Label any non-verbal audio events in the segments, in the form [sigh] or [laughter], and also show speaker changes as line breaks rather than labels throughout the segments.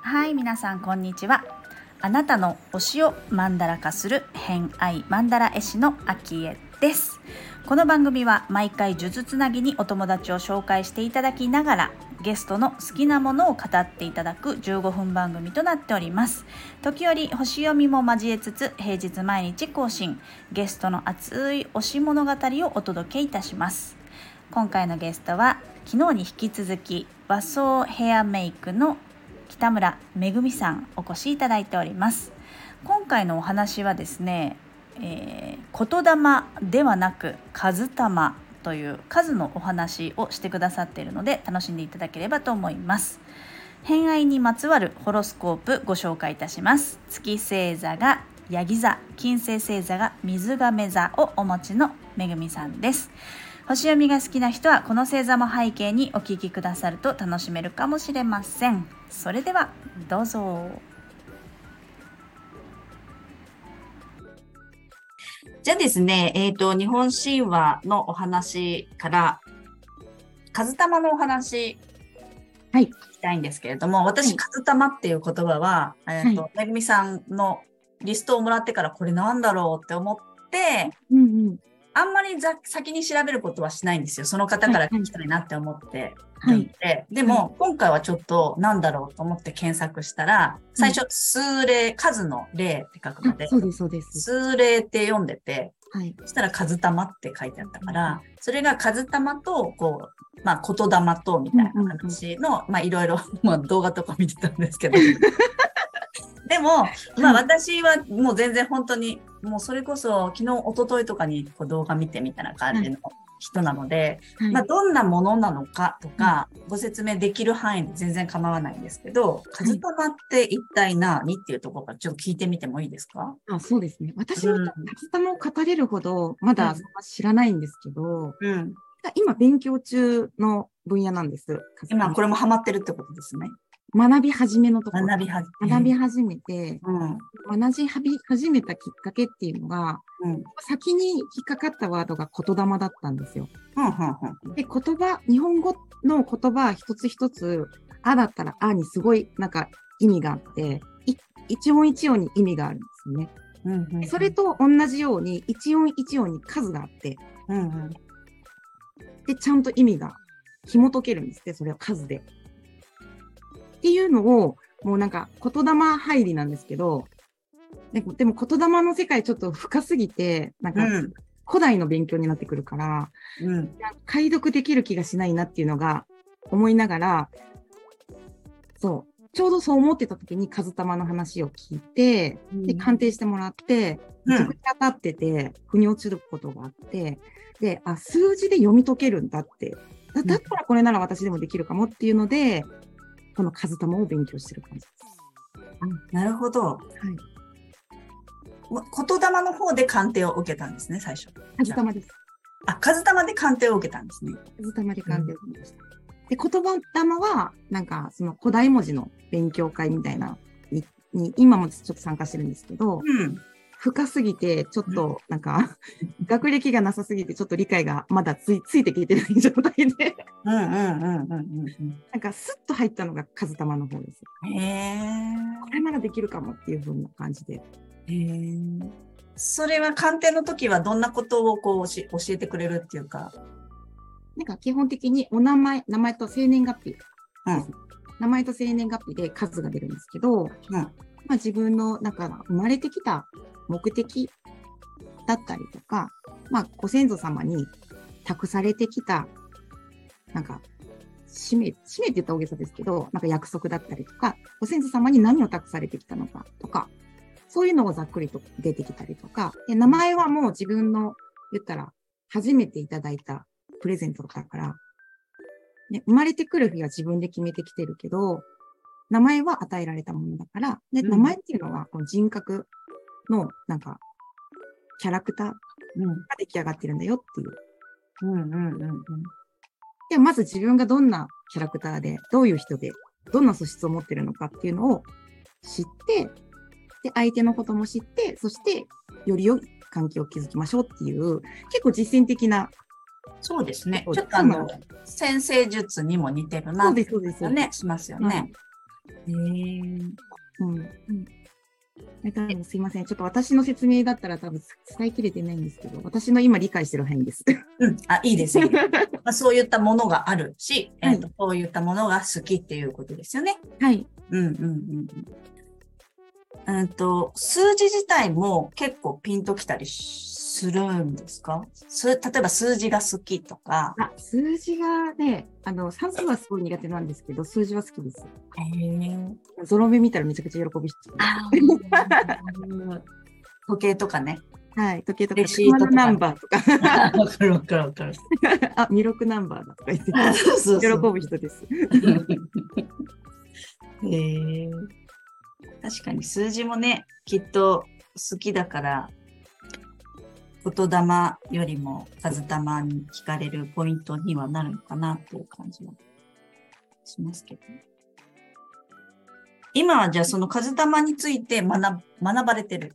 はい皆さんこんにちは。あなたの推しをマンダラ化する偏愛マンダラ絵師のアキエです。この番組は毎回数珠つなぎにお友達を紹介していただきながらゲストの好きなものを語っていただく15分番組となっております。時折星読みも交えつつ平日毎日更新ゲストの熱い推し物語をお届けいたします。今回のゲストは昨日に引き続き和装ヘアメイクの北村めぐみさんお越しいただいております。今回のお話はですね、えー、言霊ではなく数玉という数のお話をしてくださっているので楽しんでいただければと思います。偏愛にまつわるホロスコープご紹介いたします。月星座がヤギ座金星星座が水亀座をお持ちのめぐみさんです。星読みが好きな人はこの星座も背景にお聞きくださると楽しめるかもしれません。それではどうぞ。じゃあですね、えっ、ー、と、日本神話のお話から、数玉のお話、はい、聞きたいんですけれども、私、数玉っていう言葉は、えっ、ー、と、めぐみさんのリストをもらってから、これなんだろうって思って、うんうん、あんまりざ先に調べることはしないんですよ。その方から聞きたいなって思って。はい、でも、今回はちょっとなんだろうと思って検索したら、最初、数例、数の例って書くので、
そうです、そうです。
数例って読んでて、はい、そしたら数玉って書いてあったから、それが数玉と、こう、まあ、言霊と、みたいな形の、まあ、いろいろ、[laughs] まあ、動画とか見てたんですけど、[laughs] でも、まあ私はもう全然本当に、もうそれこそ昨日、一昨日とかにこう動画見てみたいな感じの人なので、はい、まあどんなものなのかとか、ご説明できる範囲で全然構わないんですけど、カズタマって一体何っていうところからちょっと聞いてみてもいいですか？
あそうですね。私はカズタマを語れるほどまだ知らないんですけど、うん、今勉強中の分野なんです。
今これもハマってるってことですね。
学び始めのところ。
学び始
め。学び始めて、うん、学び始めたきっかけっていうのが、うん、先に引っかかったワードが言霊だったんですよ。うん、で、言葉、日本語の言葉一つ一つ、あだったらあにすごいなんか意味があって、一音一音に意味があるんですよね。うんうん、それと同じように、一音一音に数があって、うんうん、で、ちゃんと意味が紐解けるんですって、それは数で。っていうのを、もうなんか言霊入りなんですけど、でもでも言霊の世界ちょっと深すぎて、なんか、古代の勉強になってくるから、うん、解読できる気がしないなっていうのが思いながら、そう、ちょうどそう思ってた時に数玉の話を聞いて、うん、で、鑑定してもらって、めちゃくちゃ当たってて、腑に落ちることがあって、で、あ、数字で読み解けるんだって。だだったらこれなら私でもできるかもっていうので、この数玉を勉強してる感じです。
なるほど。はい。言霊の方で鑑定を受けたんですね、最初。
数玉です。
あ、数玉で鑑定を受けたんですね。
数玉で鑑定を受けました。うん、で、言葉玉は、なんか、その古代文字の勉強会みたいなに、に今もちょっと参加してるんですけど、うん、深すぎて、ちょっと、なんか、学歴がなさすぎて、ちょっと理解がまだついついてきてない状態でうんうんうんうんうん。なんか、スッと入ったのが数玉の方です。へえ。これならできるかもっていうふうな感じで。へ
え。それは鑑定の時はどんなことをこう教えてくれるっていうか？
なんか基本的にお名前、名前と生年月日。うん。名前と生年月日で数が出るんですけど、うん、まあ自分のなんか生まれてきた目的だったりとか、まあ、ご先祖様に託されてきた、なんか、使命、使命って言った大げさですけど、なんか約束だったりとか、ご先祖様に何を託されてきたのかとか、そういうのをざっくりと出てきたりとか、で名前はもう自分の、言ったら、初めていただいたプレゼントだから、ね、生まれてくる日は自分で決めてきてるけど、名前は与えられたものだから、で、名前っていうのはこの人格の、なんか、キャラクターが出来上がってるんだよっていう。うんうんうんうん。で、まず自分がどんなキャラクターで、どういう人で、どんな素質を持ってるのかっていうのを知って、で、相手のことも知って、そして、より良い関係を築きましょうっていう、結構実践的な。
そうですね。ちょっとあの、先生術にも似てるな、
そうです、そうです。
ね、しますよね。
へ、えー、うん。うんすいません。ちょっと私の説明だったら多分伝えきれてないんですけど、私の今理解してる範囲です。
うん。あ、いいです [laughs] まあ、そういったものがあるし、はい、えーと、そういったものが好きっていうことですよね。
はい。
うんうんうん。うんと、数字自体も結構ピンときたりするんですか？例えば数字が好きとか。
あ、数字がね、あの、算数はすごい苦手なんですけど、数字は好きです。へえ。ゾロ目見たらめちゃくちゃ喜びして。[laughs]
時計とかね。
はい、時計とか、レシートナンバーとか。[laughs]
わかるわかるわかる。[laughs]
あ、魅力ナンバーだとか言って、喜ぶ人です。
へえ。確かに数字もね、きっと好きだから、言霊よりも数玉に聞かれるポイントにはなるのかなっていう感じはしますけど。今はじゃあその数玉について学学ばれてる？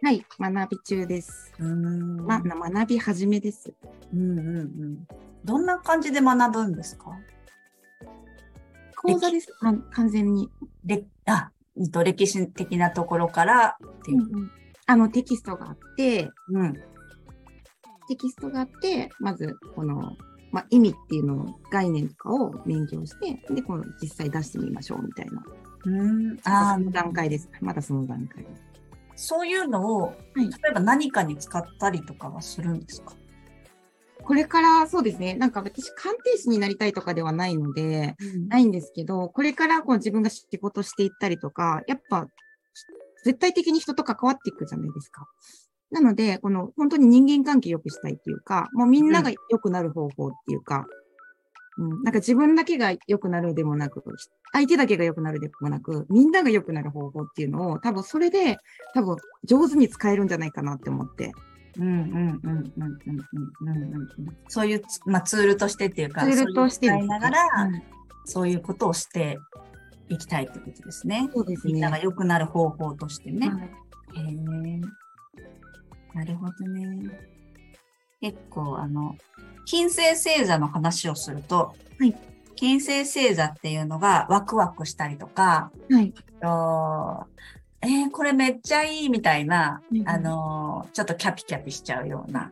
はい、学び中です。うんま、学び始めです。
うんうんうん。どんな感じで学ぶんですか？
講座です。完全に。
で、あ、歴史的なところからっていう。うんうん、
あのテキストがあって、うん、テキストがあって、まずこの、まあ、意味っていうの概念とかを勉強して、で、この実際出してみましょうみたいな。うん、ああ、段階です。まだその段階です。
そういうのを、はい、例えば何かに使ったりとかはするんですか？
これからそうですね、なんか私、鑑定士になりたいとかではないので、うん、ないんですけど、これからこう自分が仕事していったりとか、やっぱ、絶対的に人と関わっていくじゃないですか。なので、この本当に人間関係良くしたいっていうか、もうみんなが良くなる方法っていうか、うん、うん、なんか自分だけが良くなるでもなく、相手だけが良くなるでもなく、みんなが良くなる方法っていうのを、多分それで、多分上手に使えるんじゃないかなって思って。うんうんうんうんうん
うんうんそういう、まあ、ツールとしてっていうか、
ツールとして
使いながら、うん、そういうことをしていきたいってことですね。
そうですね。
みんなが良くなる方法としてね。はい、へえ。なるほどね。結構、あの、金星星座の話をすると、はい、金星星座っていうのがワクワクしたりとか、はい、えー、これめっちゃいいみたいな、うん、あのー、ちょっとキャピキャピしちゃうような、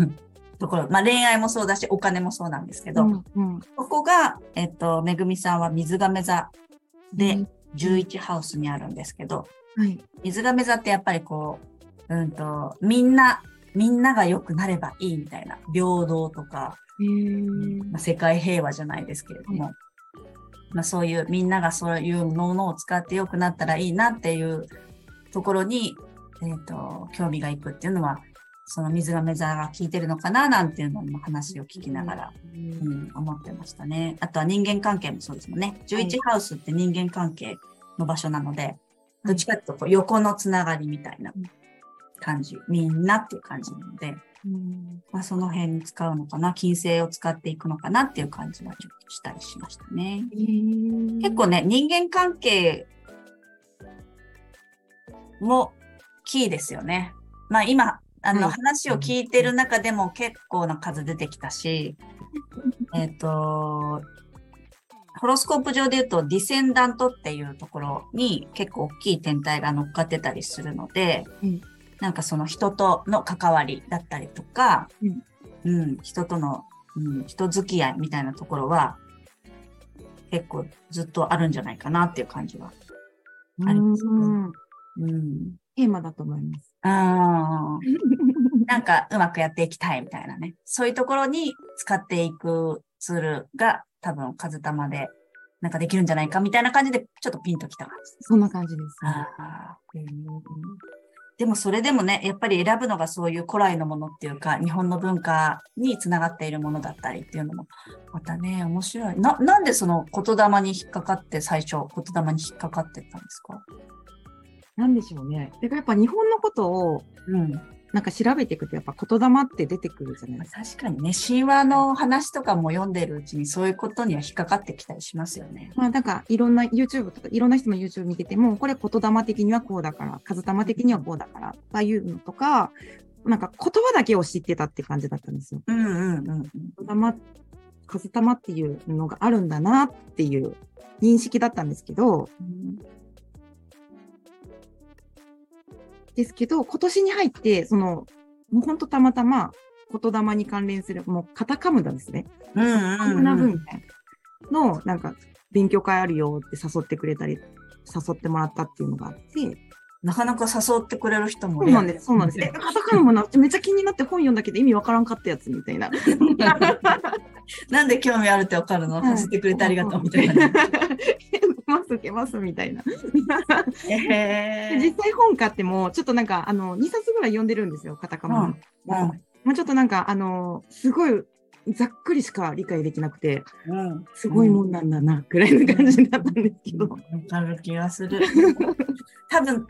[laughs] ところ、まあ恋愛もそうだし、お金もそうなんですけど、うんうん、ここが、えっと、めぐみさんは水亀座で11ハウスにあるんですけど、はい、水亀座ってやっぱりこう、うんと、みんな、みんなが良くなればいいみたいな、平等とか、まあ、世界平和じゃないですけれども、まあ、そういうみんながそういうものを使って良くなったらいいなっていうところに、えーと、興味がいくっていうのはその水亀座が効いてるのかななんていうのも話を聞きながら、うん、うん、思ってましたね。あとは人間関係もそうですもんね。11ハウスって人間関係の場所なので、どっちかっていうとこう横のつながりみたいな感じ、みんなっていう感じなので、うんまあ、その辺に使うのかな、金星を使っていくのかなっていう感じはちょっとしたりしましたね。結構ね、人間関係もキーですよね。まあ今、あの、話を聞いてる中でも結構な数出てきたし、[laughs] えっ、と、ホロスコープ上で言うとディセンダントっていうところに結構大きい天体が乗っかってたりするので、うんなんかその人との関わりだったりとか、うん、うん、人との、うん、人付き合いみたいなところは、結構ずっとあるんじゃないかなっていう感じはありますね。
うん。テーマだと思います。
ああ。なんかうまくやっていきたいみたいなね。そういうところに使っていくツールが多分、数玉でなんかできるんじゃないかみたいな感じで、ちょっとピンときた感じです。
そんな感じです、
ね。あでもそれでもね、やっぱり選ぶのがそういう古来のものっていうか、日本の文化につながっているものだったりっていうのも、またね、面白い。な、なんでその言霊に引っかかって最初、言霊に引っかかってたんですか？
なんでしょうね。だからやっぱ日本のことを、うん、なんか調べていくとやっぱ言霊って出てくるじゃないですか。
確かにね、神話の話とかも読んでるうちにそういうことには引っかかってきたりしますよね。
まあなんかいろんな YouTube とかいろんな人の YouTube 見てても、これ言霊的にはこうだから、数玉的にはこうだから、ああいうのとか、なんか言葉だけを知ってたって感じだったんですよ。うんうんうん。玉、風玉っていうのがあるんだなっていう認識だったんですけど、うん、ですけど、今年に入って、その、もうほんとたまたま、言霊に関連する、もうカタカムダですね。うんうん、うん。カム文献の、なんか、勉強会あるよって誘ってくれたり、誘ってもらったっていうのがあって、
なかなか誘ってくれる人も
そうなんです、そうなんです。[laughs] え、カタカナもな、めっちゃ気になって本読んだけど意味わからんかったやつみたいな。[laughs]
なんで興味あるってわかるの、させてくれてありがとうみたいな。[laughs]
ます、受けますみたいな。えー、実際本買っても、ちょっとなんか、あの、2冊ぐらい読んでるんですよ、カタカナ。うん。うん、まあちょっとなんか、あの、すごいざっくりしか理解できなくて、うん、すごいもんなんだな、くらいの感じだったんですけど。わ、
かる気がする。[laughs] 多分、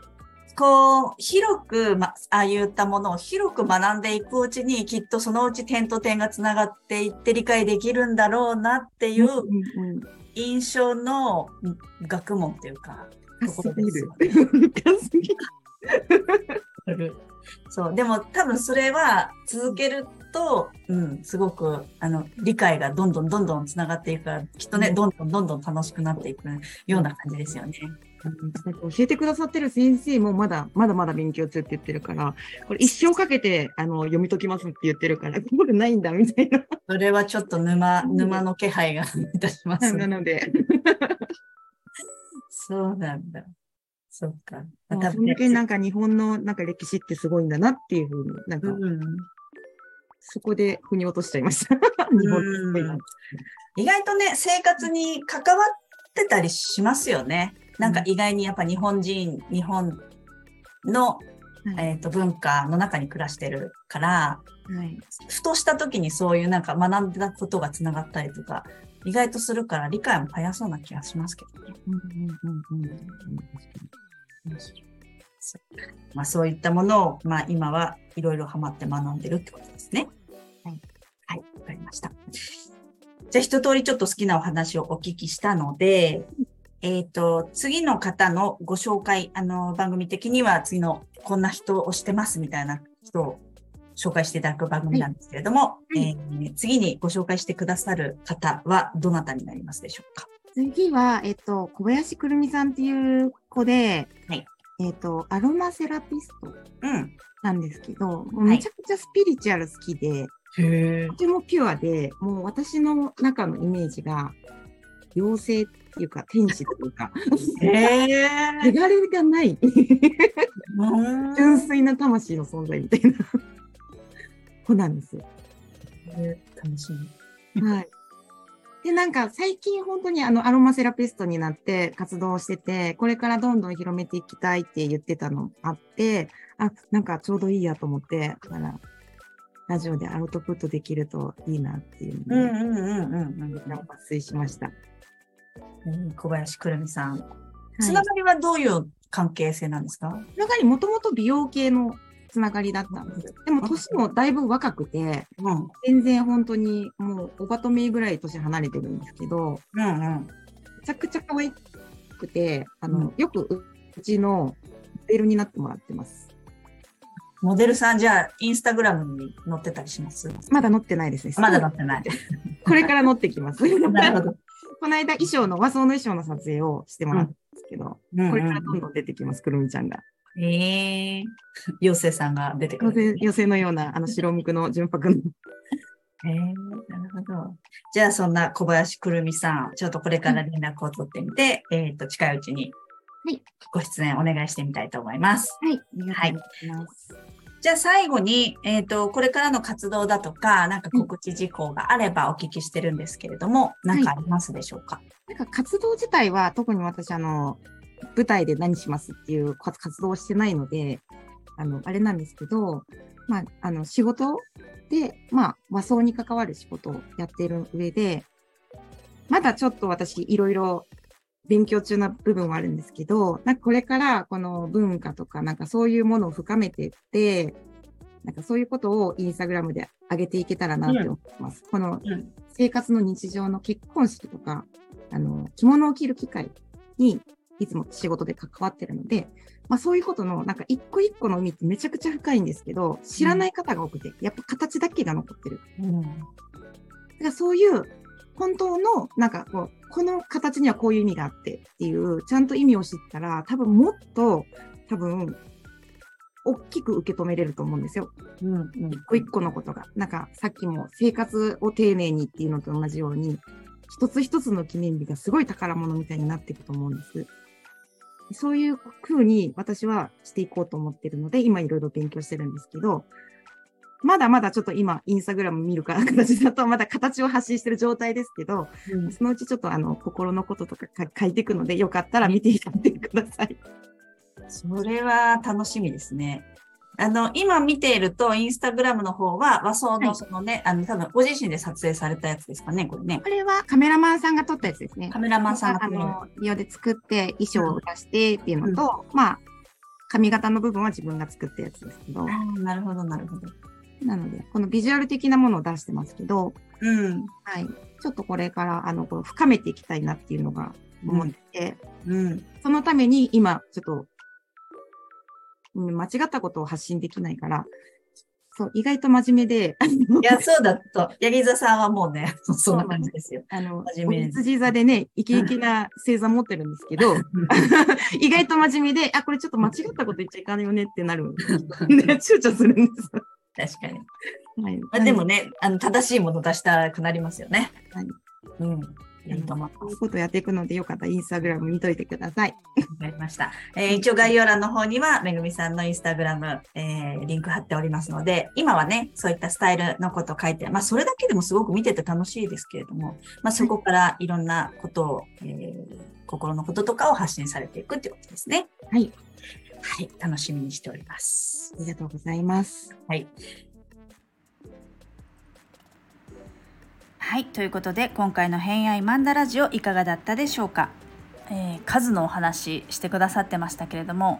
こう、広く、ま、ああいったものを広く学んでいくうちに、きっとそのうち点と点がつながっていって理解できるんだろうなっていう印象の学問っていうか、ところですよね。[laughs] そう、でも多分それは続けると、うん、すごく、あの、理解がどんどんどんどんつながっていくから、きっとね、どんどんどんどん楽しくなっていくような感じですよね。
教えてくださってる先生もまだ、まだまだ勉強中って言ってるから、これ一生かけて、あの、読み解きますって言ってるから、これないんだ、みたいな。
それはちょっと沼、沼の気配がいたします、
なので。
そうなんだ。そっか。
また、その時なんか日本のなんか歴史ってすごいんだなっていうふうに、なんか、うん、そこで腑に落としちゃいました。日本
意外とね、生活に関わってたりしますよね。なんか意外にやっぱ日本人、日本の、えーと、文化の中に暮らしてるから、はい、ふとした時にそういうなんか学んだことがつながったりとか、意外とするから理解も早そうな気がしますけどね。まあ、そういったものを、まあ、今はいろいろハマって学んでるってことですね。はい。はい、わかりました。じゃあ一通りちょっと好きなお話をお聞きしたので、えっ、ー、と、次の方のご紹介、あの、番組的には次のこんな人をしてますみたいな人を紹介していただく番組なんですけれども、はい。えー、次にご紹介してくださる方はどなたになりますでしょうか？
次は、えっ、と、小林くるみさんっていう子で、はい、えっ、と、アロマセラピストなんですけど、うん、めちゃくちゃスピリチュアル好きで、とてもピュアで、もう私の中のイメージが、妖精っていうか、天使というか、手軽がない純粋な魂の存在みたいな子なんですよ。
楽し
み。はい。で、なんか最近本当にあのアロマセラピストになって活動してて、これからどんどん広めていきたいって言ってたのあって、あ、なんかちょうどいいやと思って、だからラジオでアウトプットできるといいなっていうので、うんうんうんうん、抜粋しました。
小林くるみさん。つながりはどういう関係性なんですか？
つながりもともと美容系のつながりだったんですよ。でも年もだいぶ若くて、うん、全然本当にもうおばとめぐらい年離れてるんですけど、うんうん、めちゃくちゃ可愛くて、あの、うん、よくうちのモデルになってもらってます。
モデルさんじゃあ、インスタグラムに載ってたりします？
まだ載ってないですね。
まだ載ってない。[laughs]
これから載ってきます。[laughs] なるほど。この間衣装の和装の衣装の撮影をしてもらったんですけど、うん、これからどんどん出てきます、くるみちゃんが。
ええー、妖精さんが出てくる、
ね、妖精のような、あの、白むくの純白の。
ええー、なるほど。じゃあ、そんな小林くるみさん、ちょっとこれから連絡を取ってみて、うん、えっ、と、近いうちに、はい。ご出演お願いしてみたいと思います。
はい。ありがとうございます。はい
じゃあ最後に、えっ、ー、と、これからの活動だとか、なんか告知事項があればお聞きしてるんですけれども、何、うん、かありますでしょうか、
なんか活動自体は特に私、あの、舞台で何しますっていう活動をしてないので、あの、あれなんですけど、まあ、あの、仕事で、まあ、和装に関わる仕事をやっている上で、まだちょっと私、いろいろ勉強中な部分はあるんですけど、なんかこれからこの文化とかなんかそういうものを深めていって、なんかそういうことをインスタグラムで上げていけたらなって思います。うん、この生活の日常の結婚式とか、あの、着物を着る機会にいつも仕事で関わってるので、まあ、そういうことの、なんか一個一個の意味ってめちゃくちゃ深いんですけど、知らない方が多くて、やっぱ形だけが残ってる。うん、だからそういう、本当の、なんかこう、この形にはこういう意味があってっていう、ちゃんと意味を知ったら、多分もっと、多分、大きく受け止めれると思うんですよ。うんうん、一個一個のことが。なんかさっきも生活を丁寧にっていうのと同じように、一つ一つの記念日がすごい宝物みたいになっていくと思うんです。そういう風に私はしていこうと思ってるので、今いろいろ勉強してるんですけど、まだまだちょっと今、インスタグラム見るから形だと、まだ形を発信してる状態ですけど、うん、そのうちちょっとあの、心のこととか書いていくので、よかったら見ていってください。
それは楽しみですね。あの、今見ていると、インスタグラムの方は和装のそのね、はい、あの、多分ご自身で撮影されたやつですかね、これね。
これはカメラマンさんが撮ったやつですね。
カメラマンさんが
あの、リオで作って衣装を出してっていうのと、うん、まあ、髪型の部分は自分が作ったやつですけど。
なるほど、なるほど。
なので、このビジュアル的なものを出してますけど、
うん。
はい。ちょっとこれから、あの、こう深めていきたいなっていうのが思って、
うん、うん、
そのために今、ちょっと間違ったことを発信できないから、そう、意外と真面目で。
いや、そうだと。ヤギ座さんはもうね、[laughs] そんな感じですよ。
あの、真面目羊座でね、イケイケな星座持ってるんですけど、[laughs] 意外と真面目で、あ、これちょっと間違ったこと言っちゃいかないよねってなる。ね、[laughs] 躊躇するんです。
確かに。はい。まあ、でもね、あの、正しいもの出したくなりますよね。
はい。
うん。
いいと思います。こういうことやっていくので、よかったらインスタグラム見といてください。
わかりました。えー、一応概要欄の方には、めぐみさんのインスタグラム、えー、リンク貼っておりますので、今はね、そういったスタイルのこと書いて、まあ、それだけでもすごく見てて楽しいですけれども、まあ、そこからいろんなことを、えー、心のこととかを発信されていくってことですね。
はい。
はい、楽しみにしております。
ありがとうございます。
はい。はいということで今回の「偏愛マンダラジオ」いかがだったでしょうか、えー、数のお話してくださってましたけれども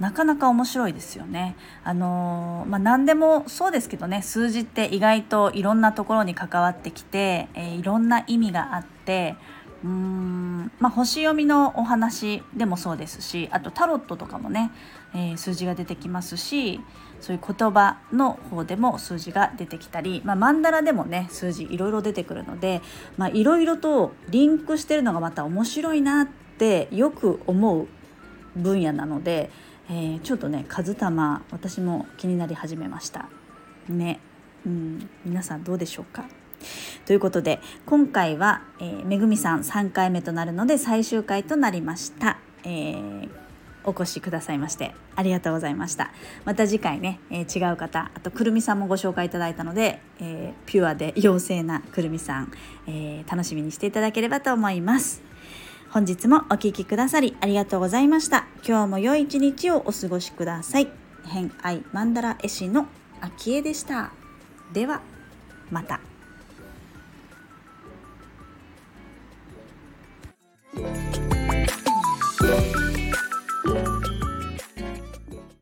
なかなか面白いですよね。あのー、まあ、何でもそうですけどね数字って意外といろんなところに関わってきて、えー、いろんな意味があってうーん、まあ、星読みのお話でもそうですしあとタロットとかもね、えー、数字が出てきますしそういう言葉の方でも数字が出てきたり、まあ、マンダラでもね数字いろいろ出てくるのでいろいろとリンクしてるのがまた面白いなってよく思う分野なので、えー、ちょっとね数玉私も気になり始めました。ね、うん、皆さんどうでしょうか？ということで今回は、えー、めぐみさん3回目となるので最終回となりました。えーお越しくださいましてありがとうございました。また次回ね、えー、違う方あとくるみさんもご紹介いただいたので、えー、ピュアで妖精なくるみさん、えー、楽しみにしていただければと思います。本日もお聴きくださりありがとうございました。今日も良い一日をお過ごしください。偏愛マンダラ絵師の秋江でした。ではまた。Bye.